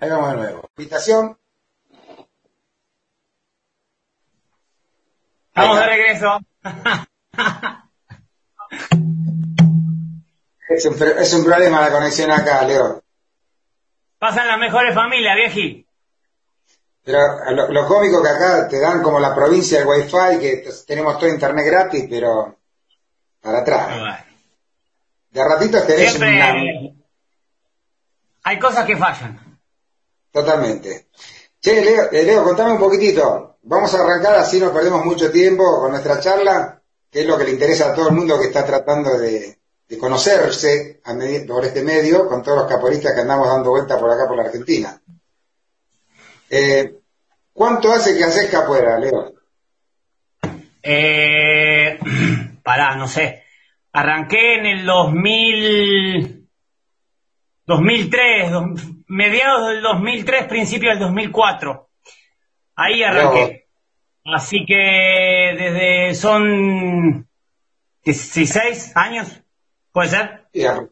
Ahí vamos de nuevo. Invitación. Estamos de regreso. Es un, es un problema la conexión acá, Leo. Pasan las mejores familias, vieji. Pero lo, lo cómico que acá te dan como la provincia del wifi, que tenemos todo internet gratis, pero para atrás. De ratito tenés Siempre una... hay cosas que fallan. Totalmente. Che, Leo, eh, Leo, contame un poquitito. Vamos a arrancar, así no perdemos mucho tiempo con nuestra charla, que es lo que le interesa a todo el mundo que está tratando de, de conocerse a por este medio con todos los caporistas que andamos dando vuelta por acá por la Argentina. Eh, ¿Cuánto hace que haces capoeira, Leo? Eh, pará, no sé. Arranqué en el 2000, 2003, dos- mediados del 2003, principio del 2004. Ahí arranqué. Así que desde son 16 años, puede ser. Sí, apro-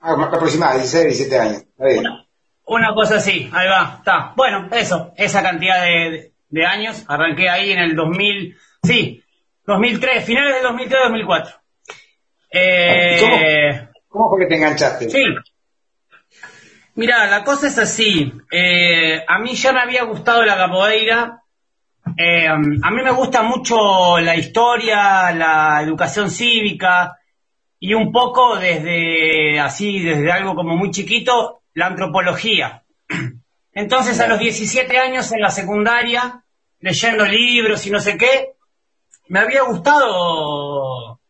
ah, aproximadamente 16, 17 años. Bien. Una cosa así, ahí va, está. Bueno, eso, esa cantidad de, de años. Arranqué ahí en el 2000, sí, 2003, finales del 2003-2004. Eh, ¿Cómo fue que te enganchaste? Sí. Mira, la cosa es así. Eh, a mí ya me había gustado la capoeira. Eh, a mí me gusta mucho la historia, la educación cívica y un poco desde así, desde algo como muy chiquito, la antropología. Entonces a los 17 años en la secundaria, leyendo libros y no sé qué, me había gustado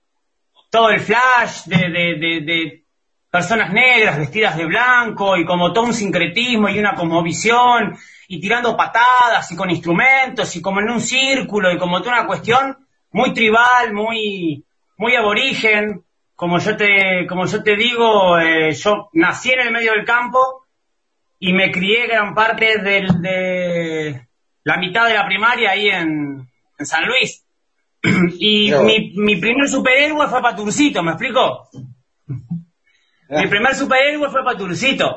todo el flash de, de- de- de personas negras vestidas de blanco y como todo un sincretismo y una cosmovisión y tirando patadas y con instrumentos y como en un círculo y como toda una cuestión muy tribal, muy, muy aborigen. Como yo te, como yo te digo, eh, yo nací en el medio del campo y me crié gran parte del, de la mitad de la primaria ahí en, en San Luis. Y mi, mi primer superhéroe fue Paturcito, ¿me explico? Mi primer superhéroe fue Paturcito.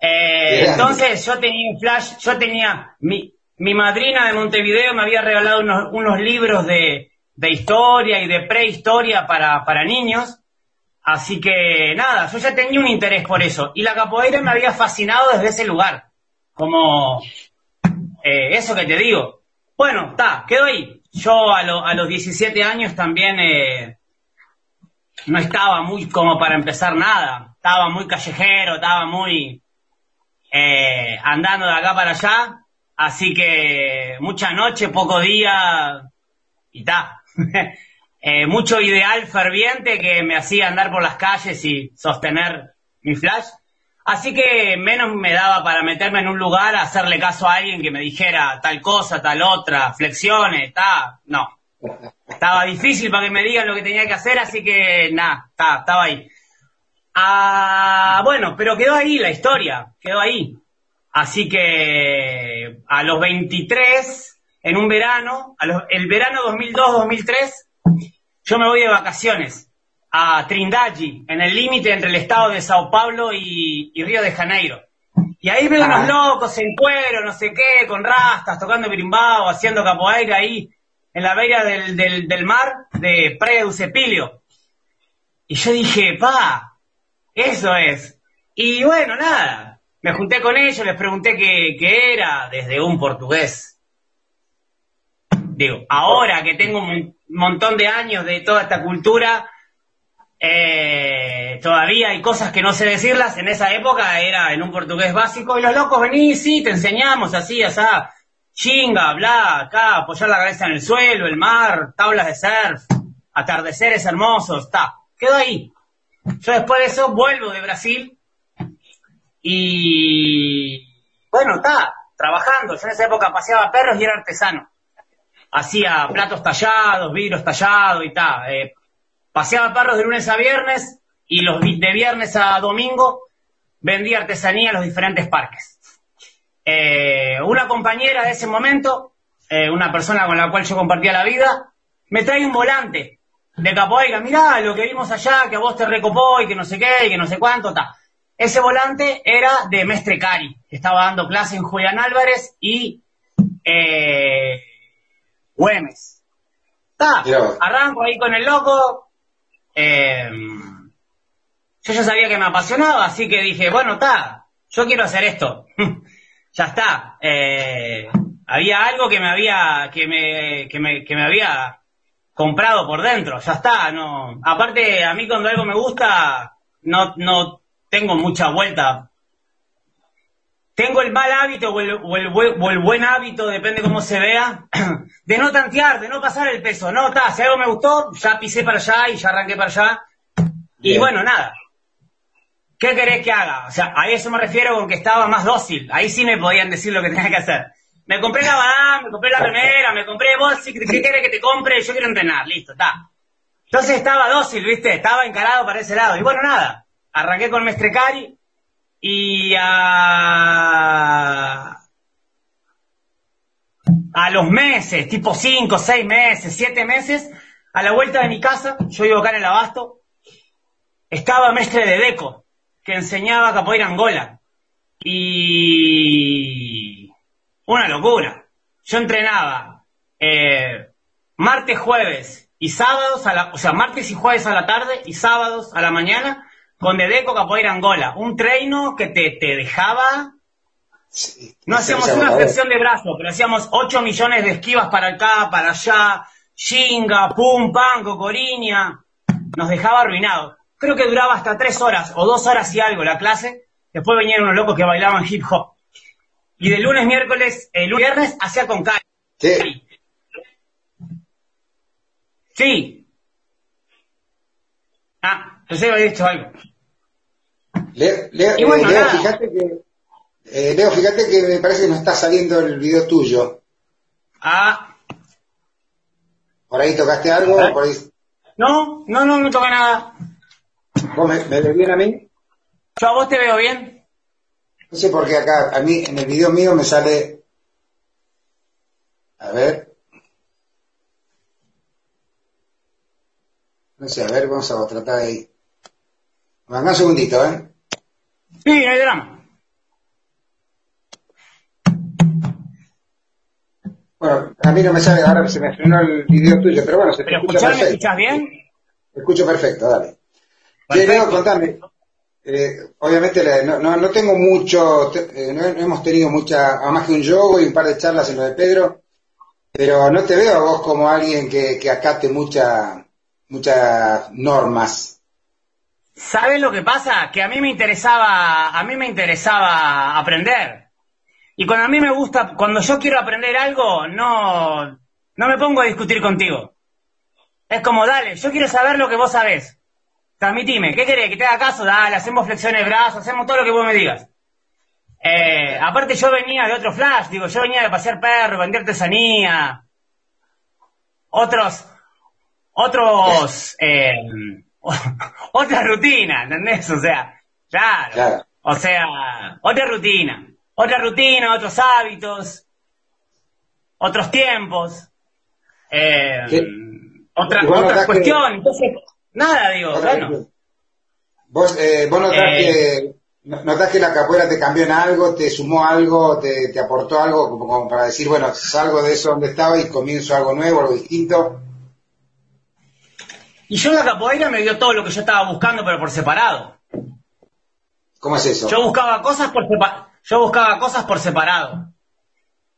Eh, entonces yo tenía un flash, yo tenía, mi, mi madrina de Montevideo me había regalado unos, unos libros de, de historia y de prehistoria para, para niños. Así que nada, yo ya tenía un interés por eso. Y la capoeira me había fascinado desde ese lugar. Como eh, eso que te digo. Bueno, está, quedó ahí. Yo a, lo- a los 17 años también eh, no estaba muy como para empezar nada. Estaba muy callejero, estaba muy eh, andando de acá para allá. Así que mucha noche, poco día y está. Eh, mucho ideal ferviente que me hacía andar por las calles y sostener mi flash. Así que menos me daba para meterme en un lugar hacerle caso a alguien que me dijera tal cosa, tal otra, flexiones, ta, no. Estaba difícil para que me digan lo que tenía que hacer, así que nada, ta, estaba ahí. Ah, bueno, pero quedó ahí la historia, quedó ahí. Así que a los 23, en un verano, a los- el verano 2002-2003, yo me voy de vacaciones a Trindade, en el límite entre el estado de Sao Paulo y, y Río de Janeiro. Y ahí veo unos locos en cuero, no sé qué, con rastas, tocando berimbau, haciendo capoeira ahí, en la beira del, del, del mar de Praia Cepilio. Y yo dije, pa, eso es. Y bueno, nada, me junté con ellos, les pregunté qué, qué era, desde un portugués. Digo, ahora que tengo un montón de años de toda esta cultura, eh, todavía hay cosas que no sé decirlas. En esa época era en un portugués básico y los locos venís, sí, te enseñamos así, así, chinga, bla, acá, apoyar la cabeza en el suelo, el mar, tablas de surf, atardeceres hermosos, está. Quedó ahí. Yo después de eso vuelvo de Brasil y bueno, está, trabajando. Yo en esa época paseaba perros y era artesano. Hacía platos tallados, vidrios tallados y tal. Eh, paseaba perros de lunes a viernes y los de viernes a domingo vendía artesanía en los diferentes parques. Eh, una compañera de ese momento, eh, una persona con la cual yo compartía la vida, me trae un volante de capoeira. Mirá lo que vimos allá, que a vos te recopó y que no sé qué y que no sé cuánto, ta. ese volante era de Mestre Cari, que estaba dando clase en Julián Álvarez y eh, Güemes. Está, arranco ahí con el loco. Eh, yo ya sabía que me apasionaba, así que dije, bueno, está, yo quiero hacer esto. ya está. Eh, había algo que me había, que me, que me, que me había comprado por dentro, ya está, no. Aparte, a mí cuando algo me gusta, no, no tengo mucha vuelta. Tengo el mal hábito o el, o el, buen hábito, depende cómo se vea, de no tantear, de no pasar el peso. No, está, si algo me gustó, ya pisé para allá y ya arranqué para allá. Y bueno, nada. ¿Qué querés que haga? O sea, a eso me refiero con que estaba más dócil. Ahí sí me podían decir lo que tenía que hacer. Me compré la banana, me compré la remera, me compré vos, ¿qué querés que te compre? Yo quiero entrenar, listo, está. Entonces estaba dócil, ¿viste? Estaba encarado para ese lado. Y bueno, nada. Arranqué con Mestrecari y a... a los meses, tipo 5, 6 meses, 7 meses, a la vuelta de mi casa, yo vivo acá en el Abasto, estaba Mestre de Deco, que enseñaba capoeira Angola. Y... una locura. Yo entrenaba eh, martes, jueves y sábados, a la, o sea, martes y jueves a la tarde y sábados a la mañana, con Dedeco Capoeira Angola. Un treino que te, te dejaba... no hacíamos una flexión de brazo, pero hacíamos 8 millones de esquivas para acá, para allá, chinga, pum, pam, cocoriña. Nos dejaba arruinados. Creo que duraba hasta 3 horas o 2 horas y algo la clase. Después venían unos locos que bailaban hip hop. Y de lunes, miércoles, el viernes hacía con Cari. Sí. Sí. Ah, pensé que había dicho algo. Leo, Leo, fíjate que, eh, Leo, fíjate que me parece que no está saliendo el video tuyo. Ah. ¿Por ahí tocaste algo? Por ahí... No, no, no, no toqué nada. ¿Vos me, me ves bien a mí? Yo a vos te veo bien. No sé por qué acá, a mí, en el video mío me sale... A ver. No sé, a ver, vamos a tratar de ahí. Venga un segundito, ¿eh? Sí, hay drama. Bueno, a mí no me sale, ahora se me frenó el video tuyo, pero bueno, se te escucha perfecto. ¿Me escuchas bien? Te escucho perfecto, dale. Contame. Eh, obviamente no, no, tengo mucho, eh, no, hemos tenido mucha, más que un yogo y un par de charlas en lo de Pedro, pero no te veo a vos como alguien que, que acate mucha, muchas normas. ¿Sabes lo que pasa? Que a mí me interesaba, a mí me interesaba aprender. Y cuando a mí me gusta, cuando yo quiero aprender algo, no, no me pongo a discutir contigo. Es como, dale, yo quiero saber lo que vos sabés. Transmitime, ¿qué querés? ¿Que te haga caso? Dale, hacemos flexiones de brazos, hacemos todo lo que vos me digas. Eh, aparte yo venía de otro flash, digo, yo venía de pasear perro, vender artesanía. Otros, otros, eh, otra rutina, ¿entendés? O sea, claro, O sea, otra rutina. Otra rutina, otros hábitos, otros tiempos, eh, otra, otra cuestión. Entonces, nada, digo, bueno. Vos, eh, vos notás, eh, que, notás que la capoeira te cambió en algo, te sumó algo, te, te aportó algo, como, como, para decir, bueno, salgo de eso donde estaba y comienzo algo nuevo, algo distinto. Y yo la capoeira me dio todo lo que yo estaba buscando, pero por separado. ¿Cómo es eso? Yo buscaba cosas por, yo buscaba cosas por separado.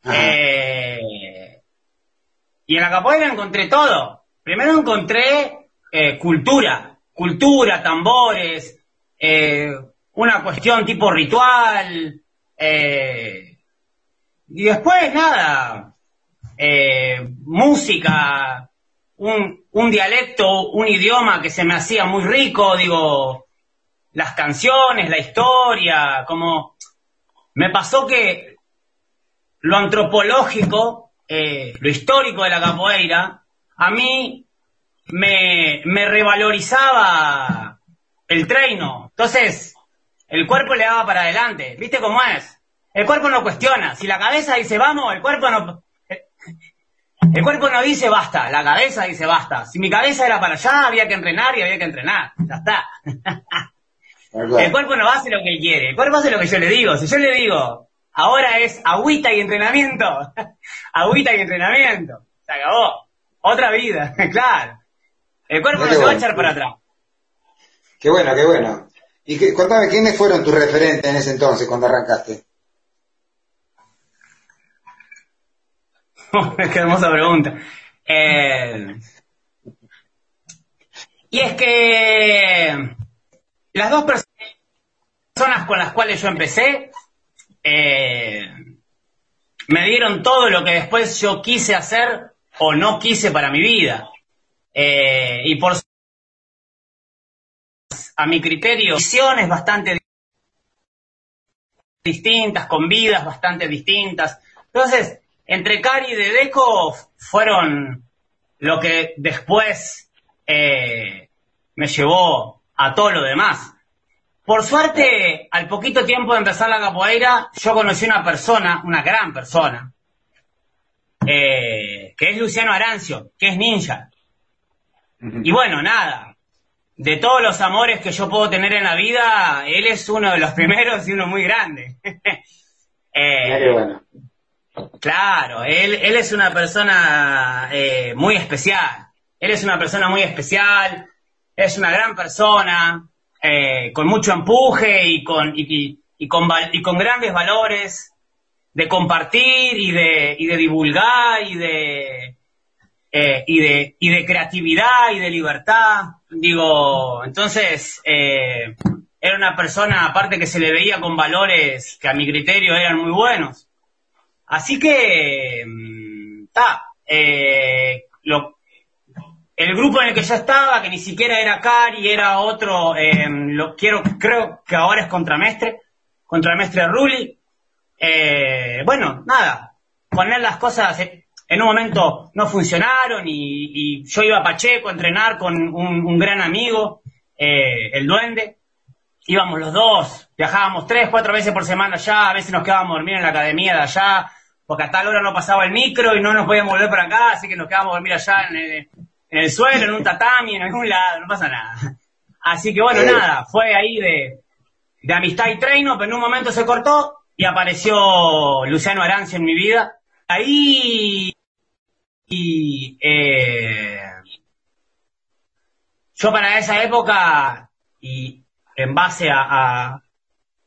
Eh, y en la capoeira encontré todo. Primero encontré eh, cultura, cultura, tambores, eh, una cuestión tipo ritual, y después nada, música, un, un dialecto, un idioma que se me hacía muy rico, digo, las canciones, la historia, como me pasó que lo antropológico, eh, lo histórico de la capoeira, a mí me, me revalorizaba el treino. Entonces, el cuerpo le daba para adelante. ¿Viste cómo es? El cuerpo no cuestiona. Si la cabeza dice vamos, el cuerpo no, el cuerpo no dice basta, la cabeza dice basta. Si mi cabeza era para allá, había que entrenar y había que entrenar. Ya está. El cuerpo no hace lo que quiere, el cuerpo hace lo que yo le digo. Si yo le digo, ahora es agüita y entrenamiento, agüita y entrenamiento, se acabó. Otra vida, claro. El cuerpo no, se va a echar para atrás. Qué bueno, qué bueno. Y que, contame, ¿quiénes fueron tus referentes en ese entonces cuando arrancaste? qué hermosa pregunta. Eh, y es que las dos personas con las cuales yo empecé eh, me dieron todo lo que después yo quise hacer o no quise para mi vida. Eh, y por a mi criterio, visiones bastante distintas, con vidas bastante distintas. Entonces, entre Cari y Dedeco fueron lo que después eh, me llevó a todo lo demás. Por suerte, al poquito tiempo de empezar la capoeira, yo conocí una persona, una gran persona, eh, que es Luciano Arancio, que es ninja. Y bueno, nada, de todos los amores que yo puedo tener en la vida, él es uno de los primeros y uno muy grande. eh, bueno. Claro, él, él es una persona eh, muy especial. Él es una persona muy especial, es una gran persona, eh, con mucho empuje y con, y, con, y con grandes valores de compartir y de, y de divulgar y de, eh, y, de, y de creatividad y de libertad. Digo, entonces, eh, era una persona aparte que se le veía con valores que a mi criterio eran muy buenos. Así que, está, mm, eh, el grupo en el que yo estaba, que ni siquiera era Cari, era otro, lo quiero, creo que ahora es Contramestre, Contramestre Rulli. Eh, bueno, nada, poner las cosas en un momento no funcionaron y, yo iba a Pacheco a entrenar con un, gran amigo, eh, el Duende. Íbamos los dos, viajábamos tres, cuatro veces por semana allá, a veces nos quedábamos a dormir en la academia de allá, porque a tal hora no pasaba el micro y no nos podíamos volver para acá, así que nos quedábamos a dormir allá en el, en el suelo, en un tatami, en algún lado, no pasa nada. Así que bueno, nada, fue ahí de, de amistad y treino, pero en un momento se cortó y apareció Luciano Arancio en mi vida. Ahí y eh, yo para esa época y en base a,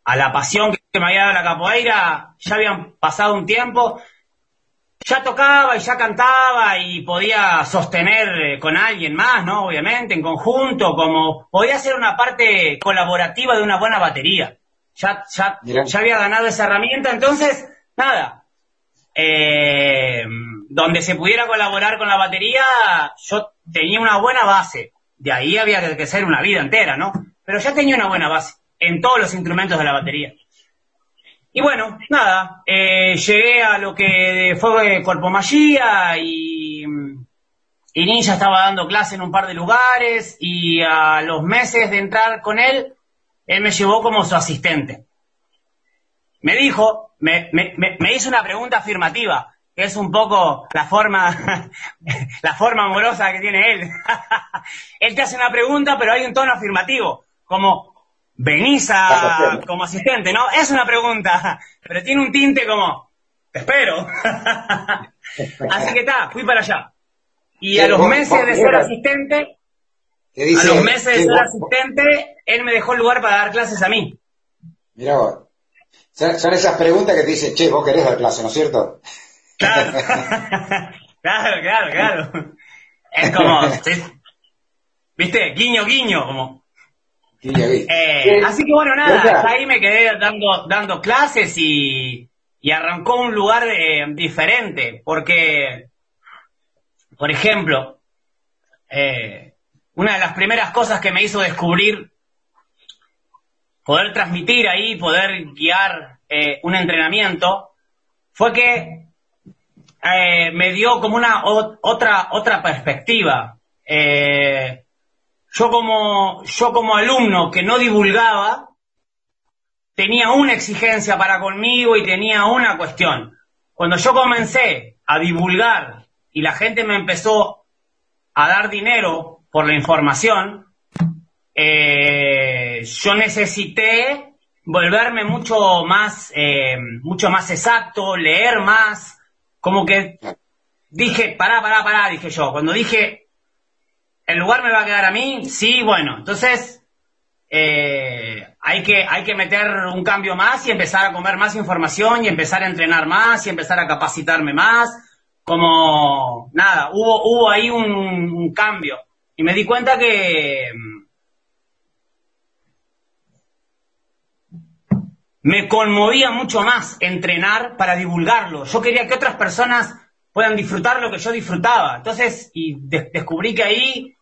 a la pasión que me había dado la capoeira, ya habían pasado un tiempo, ya tocaba y ya cantaba y podía sostener eh, con alguien más, ¿no? Obviamente, en conjunto, como podía ser una parte colaborativa de una buena batería. Ya, ya, ya había ganado esa herramienta, entonces, nada. Eh, donde se pudiera colaborar con la batería, yo tenía una buena base. De ahí había que ser una vida entera, ¿no? Pero ya tenía una buena base en todos los instrumentos de la batería. Y bueno, nada, eh, llegué a lo que fue Corpo Magia y, y Ninja estaba dando clase en un par de lugares y a los meses de entrar con él, él me llevó como su asistente. Me dijo, me, me, me hizo una pregunta afirmativa, que es un poco la forma, la forma amorosa que tiene él. él te hace una pregunta, pero hay un tono afirmativo, como, venís a, como asistente, ¿no? Es una pregunta, pero tiene un tinte como, te espero. Así que está, fui para allá. Y a los meses de ser asistente, a los meses de ser asistente, él me dejó el lugar para dar clases a mí. Mira. Son esas preguntas que te dicen, che, vos querés dar clase, ¿no es cierto? Claro, claro, claro, claro. Es como, ¿viste? Guiño, guiño, como, eh, así que bueno, nada, ahí me quedé dando, dando clases y, y arrancó un lugar eh, diferente, porque, por ejemplo, eh, una de las primeras cosas que me hizo descubrir poder transmitir ahí, poder guiar un entrenamiento, fue que me dio como una otra otra perspectiva. Eh, yo como, yo como alumno que no divulgaba, tenía una exigencia para conmigo y tenía una cuestión. Cuando yo comencé a divulgar y la gente me empezó a dar dinero por la información, eh, eh, yo necesité volverme mucho más, eh, mucho más exacto, leer más, como que dije, pará, pará, pará, dije yo, cuando dije, el lugar me va a quedar a mí, sí, bueno, entonces eh, hay, que, hay que meter un cambio más y empezar a comer más información y empezar a entrenar más y empezar a capacitarme más, como nada, hubo, hubo ahí un cambio. Y me di cuenta que me conmovía mucho más entrenar para divulgarlo. Yo quería que otras personas puedan disfrutar lo que yo disfrutaba. Entonces, y descubrí que ahí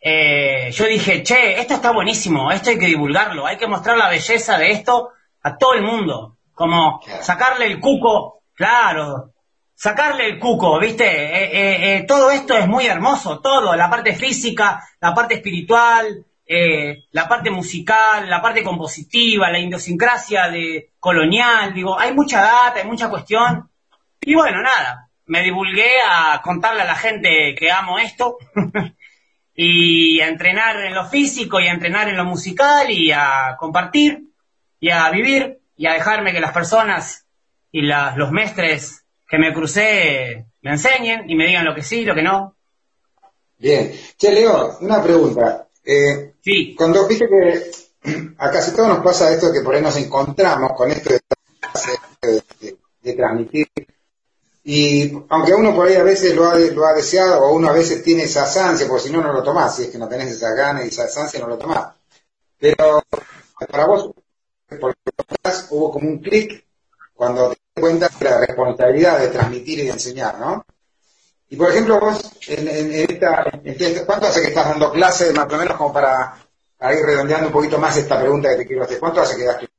eh, yo dije, che, esto está buenísimo, esto hay que divulgarlo, hay que mostrar la belleza de esto a todo el mundo. Como sacarle el cuco, claro, sacarle el cuco, ¿viste? Eh, eh, todo esto es muy hermoso, todo, la parte física, la parte espiritual, eh, la parte musical, la parte compositiva, la idiosincrasia de colonial, digo, hay mucha data, hay mucha cuestión. Y bueno, nada, me divulgué a contarle a la gente que amo esto y a entrenar en lo físico y a entrenar en lo musical y a compartir y a vivir y a dejarme que las personas y los mestres que me crucé me enseñen y me digan lo que sí, lo que no. Bien. Che, Leo, una pregunta. Eh, sí. Cuando viste que a casi todos nos pasa esto que por ahí nos encontramos con esto de, transmitir y aunque uno por ahí a veces lo ha, lo ha deseado o uno a veces tiene esa ansia, porque si no, no lo tomás, si es que no tenés esa gana y esa ansia, no lo tomás. Pero para vos, por hubo como un clic cuando te das cuenta de la responsabilidad de transmitir y de enseñar, ¿no? Y por ejemplo, vos, en, esta, ¿cuánto hace que estás dando clases, más o menos, como para, ir redondeando un poquito más esta pregunta que te quiero hacer? ¿Cuánto hace que das clases?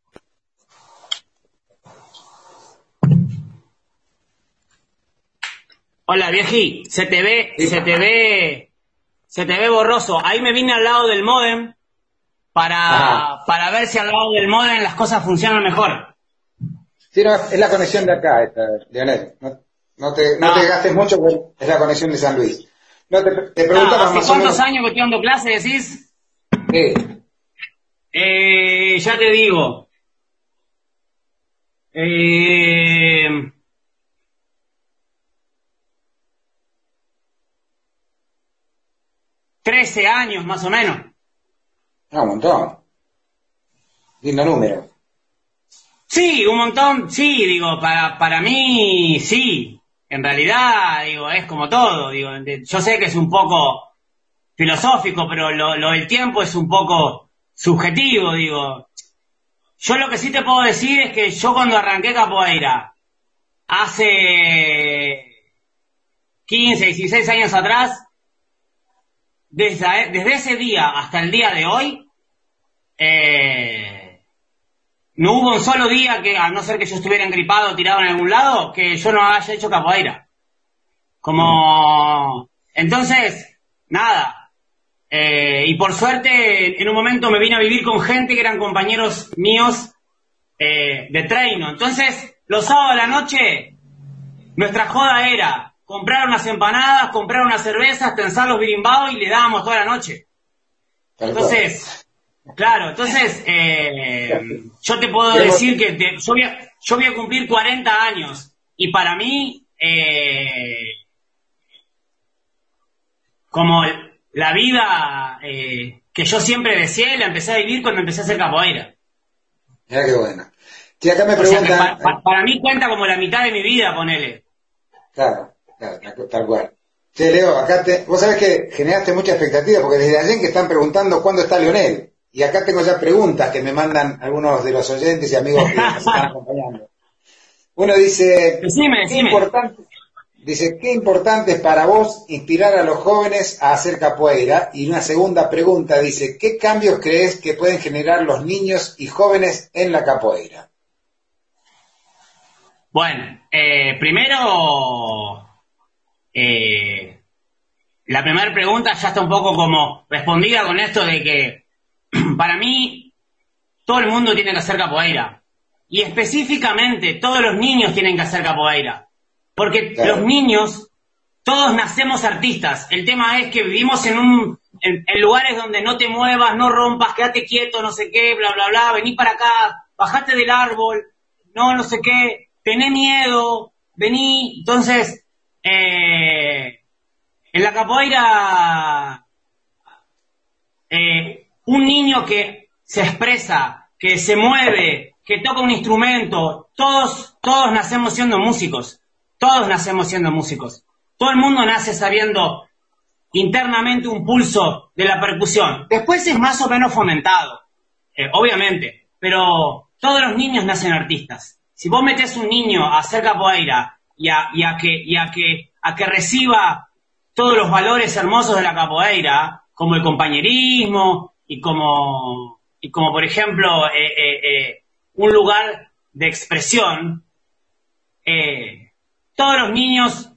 Hola, vieji, se te ve, se te ve, se te ve borroso. Ahí me vine al lado del modem para, para ver si al lado del modem las cosas funcionan mejor. Sí, no, es la conexión de acá, esta, Leonel. No te, no, te gastes mucho, porque es la conexión de San Luis. No, te, te preguntaba ¿Hace cuántos años que estoy dando clase, decís? Eh, ya te digo. Eh, Trece años, más o menos. Ah, un montón. Lindo número. Sí, un montón, sí, digo, para, para mí, sí en realidad, digo, es como todo, digo, yo sé que es un poco filosófico, pero lo, lo del tiempo es un poco subjetivo, digo. Yo lo que sí te puedo decir es que yo cuando arranqué capoeira, hace 15, 16 años atrás, desde, desde ese día hasta el día de hoy, eh, no hubo un solo día que, a no ser que yo estuviera engripado o tirado en algún lado, que yo no haya hecho capoeira. Como, entonces, nada. Eh, y por suerte, en un momento me vine a vivir con gente que eran compañeros míos eh, de treino. Entonces, los sábados de la noche, nuestra joda era comprar unas empanadas, comprar unas cervezas, tensar los birimbados y le dábamos toda la noche. Entonces, Claro, entonces eh, yo te puedo decir que yo, voy a, yo, voy a, cumplir 40 años y para mí, eh, como la vida eh, que yo siempre deseé, la empecé a vivir cuando empecé a hacer capoeira. Mira qué buena. acá me preguntan... para mí cuenta como la mitad de mi vida, ponele. Claro, claro, tal cual. Sí, Leo, acá te, vos sabés que generaste mucha expectativa porque desde ayer que están preguntando cuándo está Leonel. Y acá tengo ya preguntas que me mandan algunos de los oyentes y amigos que nos están acompañando. Uno dice, ¿qué importante, dice, qué importante es para vos inspirar a los jóvenes a hacer capoeira? Y una segunda pregunta dice, ¿qué cambios crees que pueden generar los niños y jóvenes en la capoeira? Bueno, eh, primero, eh, la primera pregunta ya está un poco como respondida con esto de que para mí, todo el mundo tiene que hacer capoeira. Y específicamente, todos los niños tienen que hacer capoeira. Porque los niños, todos nacemos artistas. El tema es que vivimos en un en, lugares donde no te muevas, no rompas, quédate quieto, no sé qué, bla, bla, bla, vení para acá, bajate del árbol, no, no sé qué, tené miedo, vení. Entonces, eh, en la capoeira, eh, un niño que se expresa, que se mueve, que toca un instrumento, todos, todos nacemos siendo músicos, todos nacemos siendo músicos. Todo el mundo nace sabiendo internamente un pulso de la percusión. Después es más o menos fomentado, eh, obviamente, pero todos los niños nacen artistas. Si vos metés un niño a hacer capoeira y que, a que reciba todos los valores hermosos de la capoeira, como el compañerismo y como, y como por ejemplo, eh, eh, un lugar de expresión, todos los niños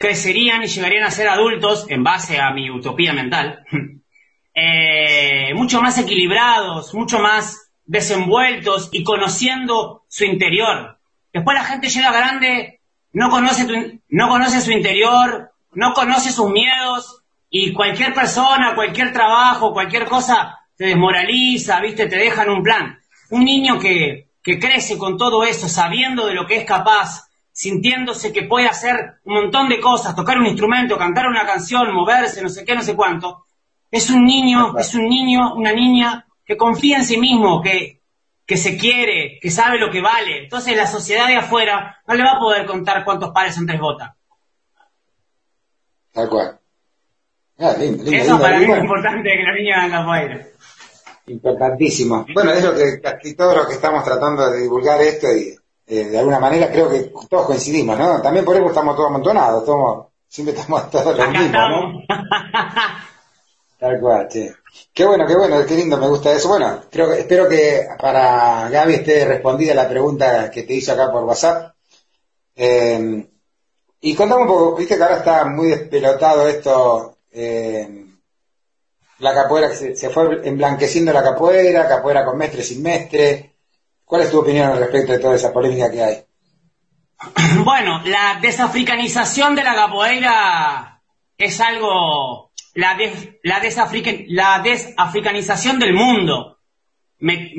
crecerían y llegarían a ser adultos, en base a mi utopía mental, eh, mucho más equilibrados, mucho más desenvueltos y conociendo su interior. Después la gente llega grande, no conoce, no conoce su interior, no conoce sus miedos y cualquier persona, cualquier trabajo, cualquier cosa te desmoraliza, ¿viste? Te dejan un plan. Un niño que, que crece con todo eso, sabiendo de lo que es capaz, sintiéndose que puede hacer un montón de cosas, tocar un instrumento, cantar una canción, moverse, no sé qué, no sé cuánto, es un niño, es un niño, una niña que confía en sí mismo, que, que se quiere, que sabe lo que vale. Entonces la sociedad de afuera no le va a poder contar cuántos pares en tres botas. Tal cual. Ah, Eso para mí es importante que la niña haga afuera. Importantísimo. Bueno, es lo que casi todo lo que estamos tratando de divulgar esto y eh, de alguna manera creo que todos coincidimos, ¿no? También por eso estamos todos amontonados, todos, siempre estamos todos los mismos, ¿no? Tal cual, sí. Qué bueno, qué bueno, qué lindo, me gusta eso. Bueno, creo espero que para Gaby esté respondida la pregunta que te hizo acá por WhatsApp. Eh, y contame un poco, viste que ahora está muy despelotado esto, eh, la capoeira, se, se, fue emblanqueciendo la capoeira, capoeira con mestre, sin mestre, ¿Cuál es tu opinión al respecto de toda esa polémica que hay? Bueno, la desafricanización de la capoeira es algo, la, la, desafricanización del mundo me,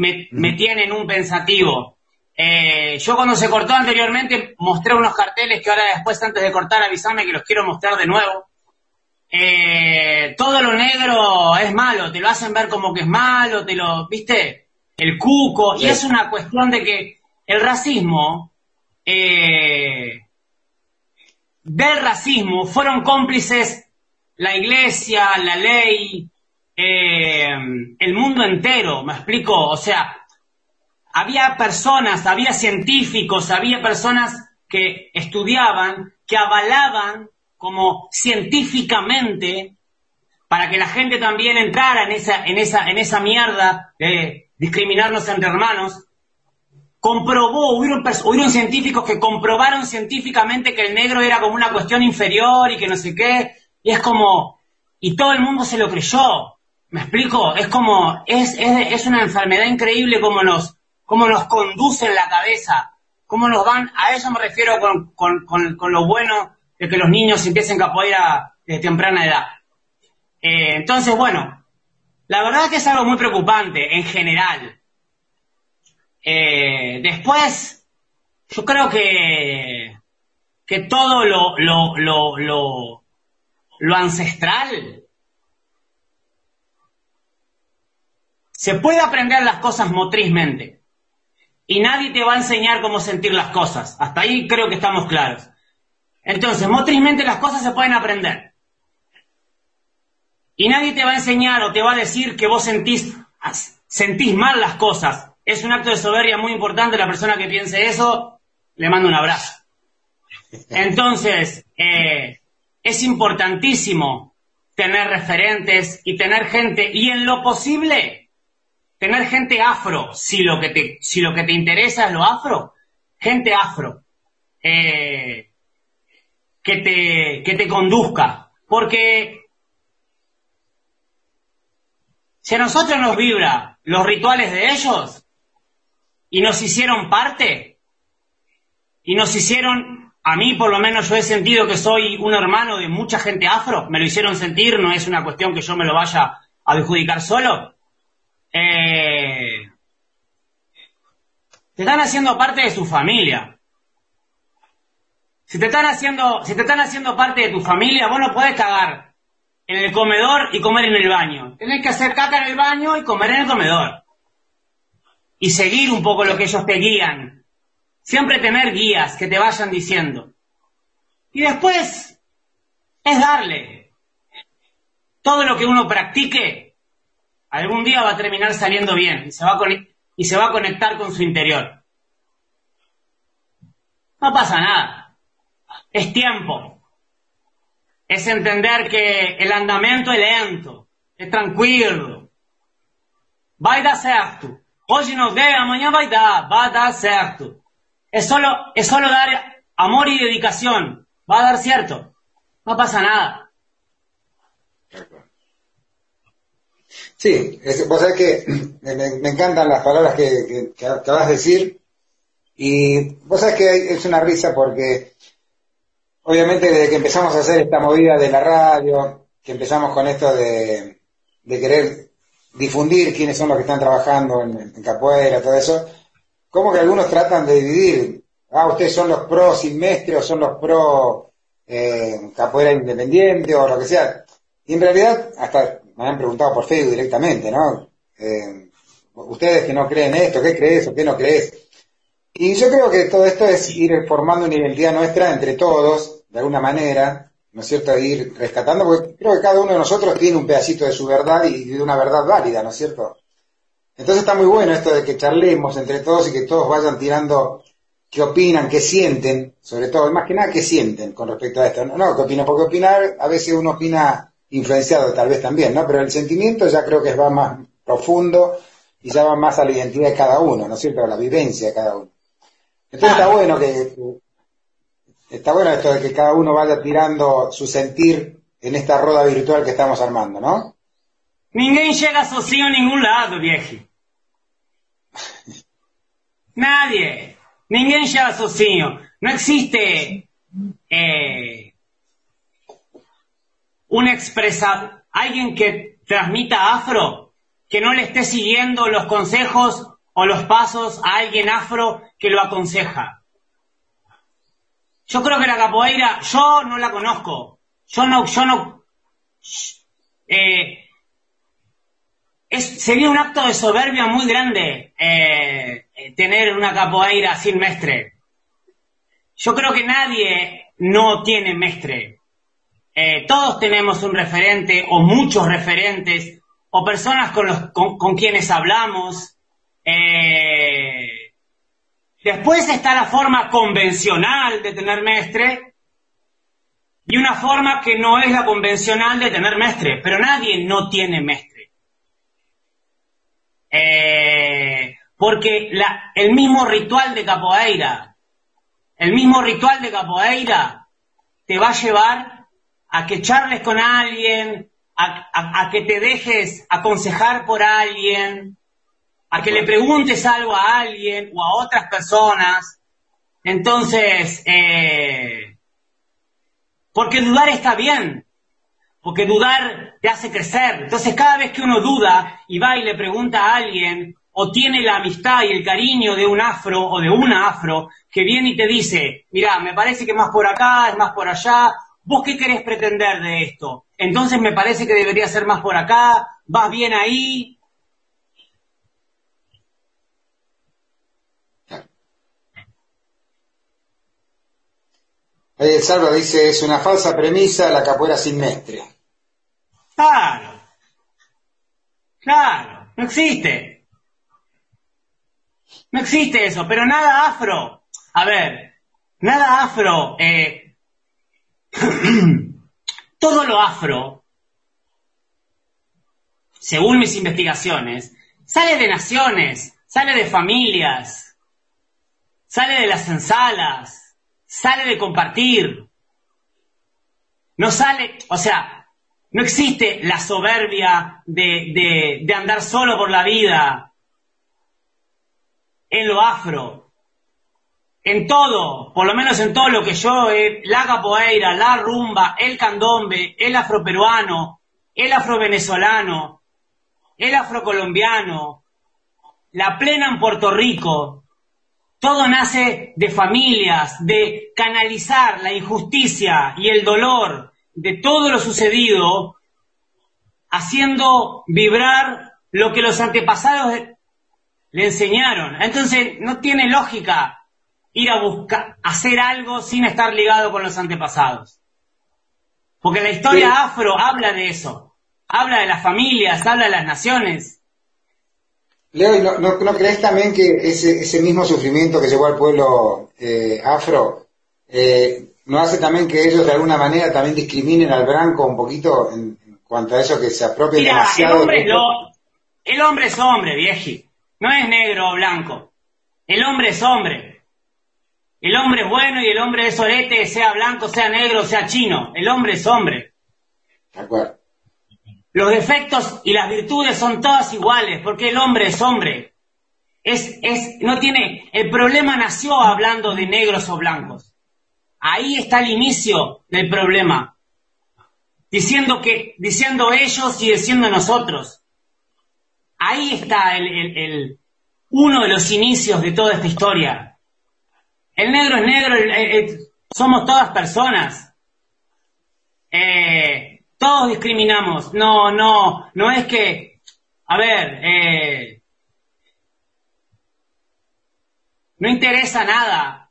tiene en un pensativo. Eh, yo cuando se cortó anteriormente mostré unos carteles que ahora después antes de cortar avísame que los quiero mostrar de nuevo. Eh, todo lo negro es malo, te lo hacen ver como que es malo, te lo, ¿viste? el cuco, y es una cuestión de que el racismo, eh, del racismo fueron cómplices la iglesia, la ley, eh, el mundo entero, me explico, o sea, había personas, había científicos, había personas que estudiaban, que avalaban como científicamente para que la gente también entrara en esa, en esa, en esa mierda de discriminarnos entre hermanos, comprobó, hubieron, hubieron científicos que comprobaron científicamente que el negro era como una cuestión inferior y que no sé qué, y es como, y todo el mundo se lo creyó, ¿me explico? Es como, es, es, es una enfermedad increíble como nos, como nos conduce en la cabeza, cómo nos van, a eso me refiero con, con, con, con lo bueno de que los niños empiecen capoeira de temprana edad. Eh, entonces, bueno, la verdad que es algo muy preocupante en general. Eh, después, yo creo que, que todo lo, lo, lo, lo ancestral se puede aprender las cosas motrizmente. Y nadie te va a enseñar cómo sentir las cosas. Hasta ahí creo que estamos claros. Entonces, motrizmente las cosas se pueden aprender. Y nadie te va a enseñar o te va a decir que vos sentís, sentís mal las cosas. Es un acto de soberbia muy importante. La persona que piense eso, le mando un abrazo. Entonces, eh, es importantísimo tener referentes y tener gente, y en lo posible, tener gente afro, si lo que te, si lo que te interesa es lo afro, gente afro, eh, que, te, que te conduzca. Porque Si a nosotros nos vibra los rituales de ellos y nos hicieron parte y nos hicieron a mí por lo menos yo he sentido que soy un hermano de mucha gente afro, me lo hicieron sentir, no es una cuestión que yo me lo vaya a adjudicar solo. Eh, te están haciendo parte de su familia. Si te están haciendo, si te están haciendo parte de tu familia, vos no podés cagar en el comedor y comer en el baño. Tenés que hacer caca en el baño y comer en el comedor. Y seguir un poco lo que ellos te guían. Siempre tener guías que te vayan diciendo. Y después es darle. Todo lo que uno practique, algún día va a terminar saliendo bien y se va y se va a conectar con su interior. No pasa nada. Es tiempo. Es entender que el andamento es lento, es tranquilo. Va a dar certo. Hoy no der, mañana va a dar, va a dar certo. Es solo, es solo dar amor y dedicación. Va a dar cierto. No pasa nada. Sí, vos sabés que me, encantan las palabras que, que, acabas de decir y vos sabés que es una risa porque obviamente desde que empezamos a hacer esta movida de la radio, que empezamos con esto de, querer difundir quiénes son los que están trabajando en, en capoeira, todo eso, como que algunos tratan de dividir, ah, ustedes son los pro silvestre o son los pro eh, capoeira independiente o lo que sea. Y en realidad, hasta me han preguntado por Facebook directamente, ¿no? Eh, ustedes que no creen esto, ¿qué crees o qué no crees? Y yo creo que todo esto es ir formando una identidad nuestra entre todos, de alguna manera, ¿no es cierto? Ir rescatando, porque creo que cada uno de nosotros tiene un pedacito de su verdad y de una verdad válida, ¿no es cierto? Entonces está muy bueno esto de que charlemos entre todos y que todos vayan tirando qué opinan, qué sienten, sobre todo, más que nada qué sienten con respecto a esto. No, no qué opinan, porque opinar, a veces uno opina influenciado tal vez también, ¿no? Pero el sentimiento ya creo que va más profundo y ya va más a la identidad de cada uno, ¿no es cierto? A la vivencia de cada uno. Entonces está bueno que, está bueno esto de que cada uno vaya tirando su sentir en esta rueda virtual que estamos armando, ¿no? Ninguém llega sozinho a ningún lado, viejo. Nadie. Ninguém llega sozinho. No existe eh, un alguien que transmita afro, que no le esté siguiendo los consejos o los pasos a alguien afro que lo aconseja. Yo creo que la capoeira, yo no la conozco. Yo no, yo no. Eh, es, sería un acto de soberbia muy grande eh, tener una capoeira sin mestre. Yo creo que nadie no tiene mestre. Eh, todos tenemos un referente o muchos referentes o personas con, los, con quienes hablamos, eh, después está la forma convencional de tener mestre y una forma que no es la convencional de tener mestre, pero nadie no tiene mestre. Eh, porque el mismo ritual de capoeira, el mismo ritual de capoeira te va a llevar a que charles con alguien, a que te dejes aconsejar por alguien, a que le preguntes algo a alguien o a otras personas. Entonces, eh, porque dudar está bien, porque dudar te hace crecer. Entonces, cada vez que uno duda y va y le pregunta a alguien, o tiene la amistad y el cariño de un afro o de una afro, que viene y te dice, mira, me parece que más por acá, es más por allá, ¿vos qué querés pretender de esto? Entonces me parece que debería ser más por acá, vas bien ahí, El Salva dice, es una falsa premisa la capoeira sin mestre. Claro. Claro, no existe. No existe eso, pero nada afro. A ver, nada afro. Eh, todo lo afro, según mis investigaciones, sale de naciones, sale de familias, sale de las ensalas, sale de compartir. No sale, o sea, no existe la soberbia de, de, andar solo por la vida en lo afro. en todo, por lo menos en todo lo que yo, he, la capoeira, la rumba, el candombe, el afroperuano, el afrovenezolano, el afrocolombiano, la plena en Puerto Rico, todo nace de familias, de canalizar la injusticia y el dolor de todo lo sucedido, haciendo vibrar lo que los antepasados le enseñaron. Entonces, no tiene lógica ir a buscar, hacer algo sin estar ligado con los antepasados. Porque la historia afro habla de eso. Habla de las familias, habla de las naciones. Leo, ¿no, no, crees también que ese, ese, mismo sufrimiento que llevó al pueblo eh, afro eh, no hace también que ellos de alguna manera también discriminen al blanco un poquito en, cuanto a eso que se apropien demasiado? El hombre, el hombre es hombre, vieji. No es negro o blanco. El hombre es hombre. El hombre es bueno y el hombre es orete, sea blanco, sea negro, sea chino. El hombre es hombre. De acuerdo. Los defectos y las virtudes son todas iguales, porque el hombre es hombre. Es, es, no tiene, el problema nació hablando de negros o blancos. Ahí está el inicio del problema. Diciendo que, diciendo ellos y diciendo nosotros. Ahí está el, el, el, uno de los inicios de toda esta historia. El negro es negro, somos todas personas. Eh, todos discriminamos. No, no, no es que, a ver, eh, no interesa nada.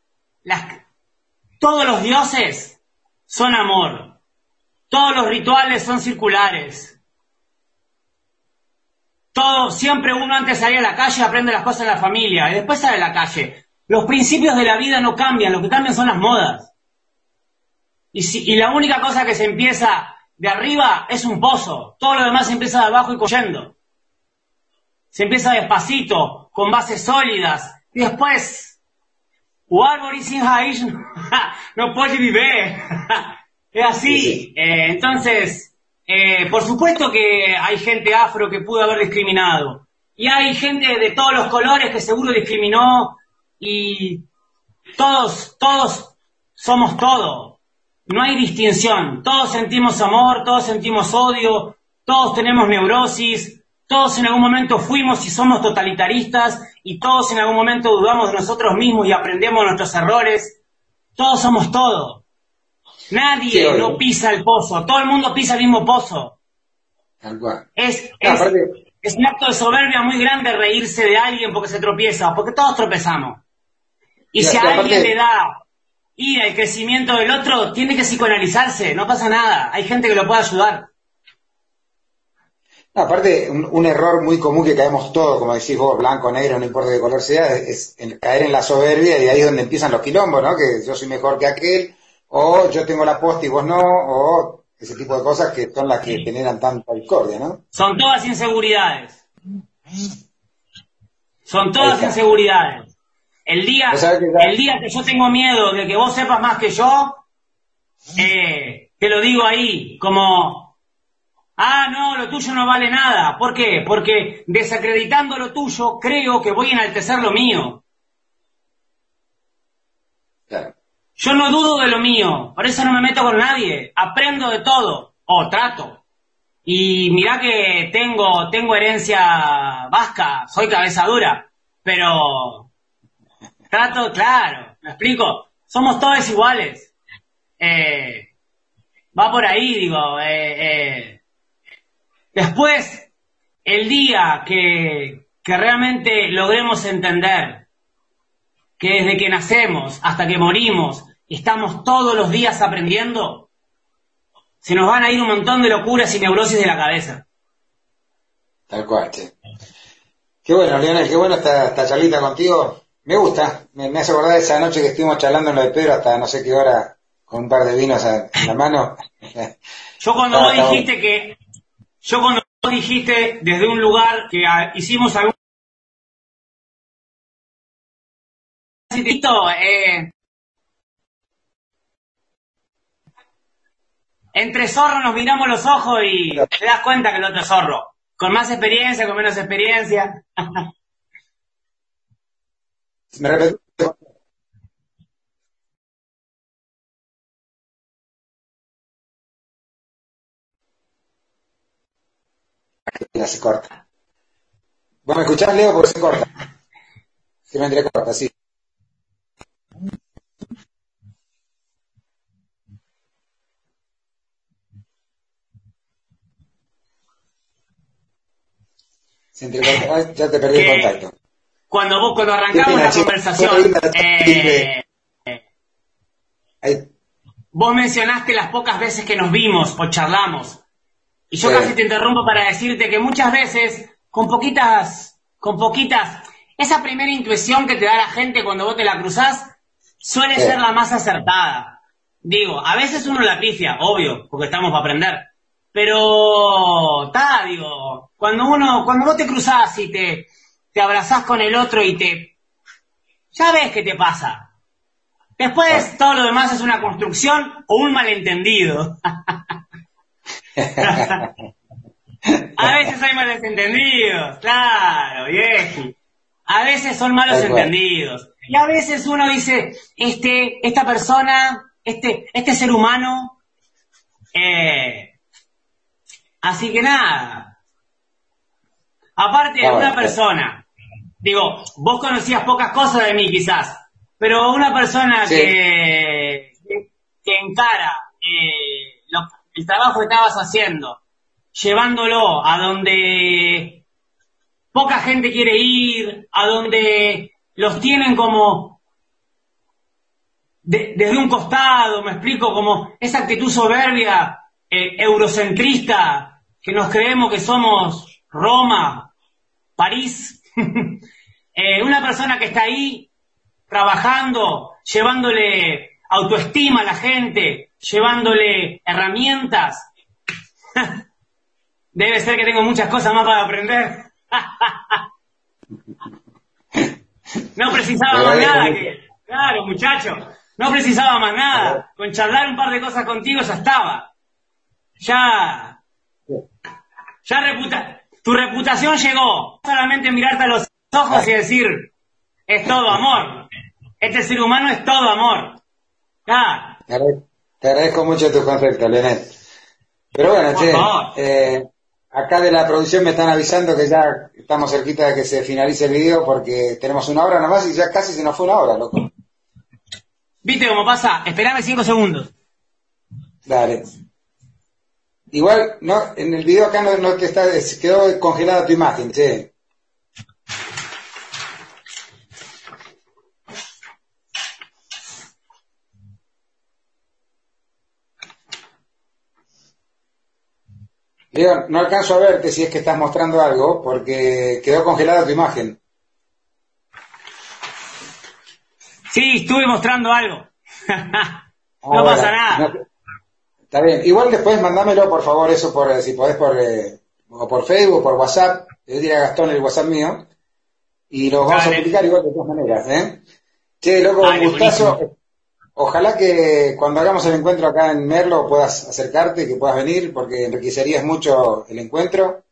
todos los dioses son amor. Todos los rituales son circulares. Todo, siempre uno antes salir a la calle aprende las cosas de la familia y después sale a la calle. Los principios de la vida no cambian, lo que cambian son las modas. Y, si, y la única cosa que se empieza de arriba es un pozo, todo lo demás empieza de abajo y cayendo. Se empieza despacito, con bases sólidas, y después, o árbol sin raíz no puede vivir. es así. Eh, entonces, eh, por supuesto que hay gente afro que pudo haber discriminado. Y hay gente de todos los colores que seguro discriminó y todos, todos somos todo. No hay distinción. Todos sentimos amor, todos sentimos odio, todos tenemos neurosis, todos en algún momento fuimos y somos totalitaristas y todos en algún momento dudamos de nosotros mismos y aprendemos nuestros errores. Todos somos todo. Nadie no pisa el pozo, todo el mundo pisa el mismo pozo. Es, es, un acto de soberbia muy grande reírse de alguien porque se tropieza, porque todos tropezamos. Y si a alguien le da y el crecimiento del otro tiene que psicoanalizarse, no pasa nada, hay gente que lo puede ayudar. aparte, un, error muy común que caemos todos, como decís vos, blanco, negro, no importa qué color sea, es, caer en la soberbia y ahí es donde empiezan los quilombos, ¿no? Que yo soy mejor que aquel, o yo tengo la posta y vos no, o ese tipo de cosas que son las que generan tanta discordia, ¿no? Son todas inseguridades. Son todas inseguridades. El día, el día que yo tengo miedo de que vos sepas más que yo, eh, te lo digo ahí, como, ah, no, lo tuyo no vale nada. ¿Por qué? Porque desacreditando lo tuyo, creo que voy a enaltecer lo mío. Yo no dudo de lo mío, por eso no me meto con nadie, aprendo de todo, o trato. Y mirá que tengo, tengo herencia vasca, soy cabeza dura, pero Trato, claro, ¿me explico? Somos todos iguales. Eh, va por ahí, digo. Eh, eh. Después, el día que, que realmente logremos entender que desde que nacemos hasta que morimos estamos todos los días aprendiendo, se nos van a ir un montón de locuras y neurosis de la cabeza. Tal cual, che. Qué bueno, Leonel, qué bueno esta, esta charlita contigo. Me gusta, me, hace acordar de esa noche que estuvimos charlando en lo de Pedro hasta no sé qué hora con un par de vinos en la mano. yo cuando vos dijiste que, yo cuando vos dijiste desde un lugar que hicimos algún eh, entre zorros nos miramos los ojos y te das cuenta que el otro es zorro. Con más experiencia, con menos experiencia. ¿Me se corta. ¿Vos me escuchás, Leo? Porque se corta. Se me entrecorta, sí. Se entrecorta. Ya te perdí el contacto. Cuando vos, cuando arrancamos la conversación, eh, vos mencionaste las pocas veces que nos vimos o charlamos. Y yo casi te interrumpo para decirte que muchas veces, con poquitas, con poquitas, esa primera intuición que te da la gente cuando vos te la cruzás, suele ser la más acertada. Digo, a veces uno la pifia, obvio, porque estamos para aprender. Pero, está, digo, cuando uno, cuando vos te cruzás y te, te abrazás con el otro y te, ya ves qué te pasa. Después todo lo demás es una construcción o un malentendido. A veces hay malentendidos, claro, vieji. A veces son malos entendidos. Y a veces uno dice, este, esta persona, este, este ser humano, eh, así que nada. Aparte de una persona, digo, vos conocías pocas cosas de mí quizás, pero una persona que, que, encara eh, el trabajo que estabas haciendo, llevándolo a donde poca gente quiere ir, a donde los tienen como desde un costado, me explico, como esa actitud soberbia, eh, eurocentrista, que nos creemos que somos Roma, París, eh, una persona que está ahí trabajando, llevándole autoestima a la gente, llevándole herramientas. Debe ser que tengo muchas cosas más para aprender. no precisaba más nada. claro, muchacho. No precisaba más nada. Con charlar un par de cosas contigo ya estaba. Ya. Ya reputa. Tu reputación llegó. Solamente mirarte a los ojos y decir, es todo amor. Este ser humano es todo amor. Ah. Te agradezco mucho tu concepto, Leonel. Pero bueno, che, eh, acá de la producción me están avisando que ya estamos cerquita de que se finalice el video porque tenemos una hora nomás y ya casi se nos fue una hora, loco. ¿Viste cómo pasa? Esperame cinco segundos. Dale. Igual, no, en el video acá no, no te está, quedó congelada tu imagen, che. no alcanzo a verte si es que estás mostrando algo, porque quedó congelada tu imagen. Sí, estuve mostrando algo. no pasa nada. Está bien. Igual después mandámelo, por favor, eso por, si podés por, eh, o por Facebook, por WhatsApp. Le diré a Gastón el WhatsApp mío. Y lo vamos a publicar igual de todas maneras, ¿eh? Che, loco, un gustazo. Ojalá que cuando hagamos el encuentro acá en Merlo puedas acercarte, que puedas venir, porque enriquecerías mucho el encuentro,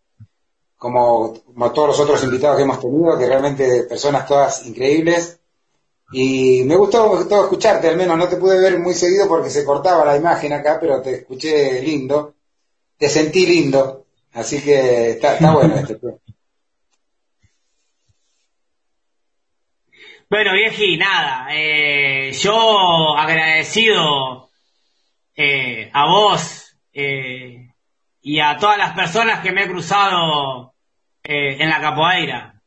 como, todos los otros invitados que hemos tenido, que realmente personas todas increíbles. Y me gustó, me gustó escucharte, al menos no te pude ver muy seguido porque se cortaba la imagen acá, pero te escuché lindo, te sentí lindo, así que está, bueno este. Bueno, vieji, nada, eh, yo agradecido eh, a vos eh, y a todas las personas que me he cruzado en la capoeira.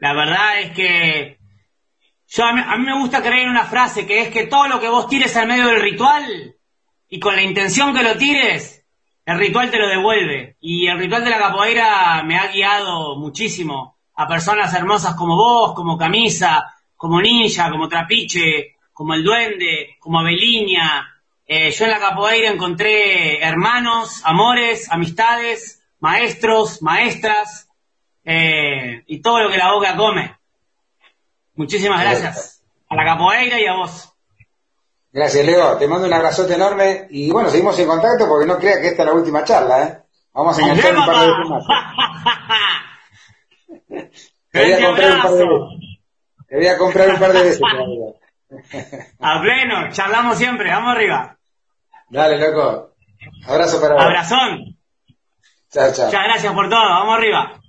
La verdad es que yo a mí, a me gusta creer en una frase que es que todo lo que vos tires al medio del ritual y con la intención que lo tires, el ritual te lo devuelve. Y el ritual de la capoeira me ha guiado muchísimo a personas hermosas como vos, como Camisa, como Ninja, como Trapiche, como El Duende, como Abeliña. Eh, yo en la capoeira encontré hermanos, amores, amistades, maestros, maestras eh, y todo lo que la boca come. Muchísimas gracias a la capoeira y a vos. Gracias, Leo. Te mando un abrazote enorme y bueno, seguimos en contacto porque no crea que esta es la última charla, ¿eh? Vamos a enganchar un par de más. Te voy a comprar un par de veces. Te voy a comprar un par de veces. a pleno, charlamos siempre, vamos arriba. Dale, loco. Abrazo para vos. Abrazón. Chao, chao. Muchas gracias por todo. Vamos arriba.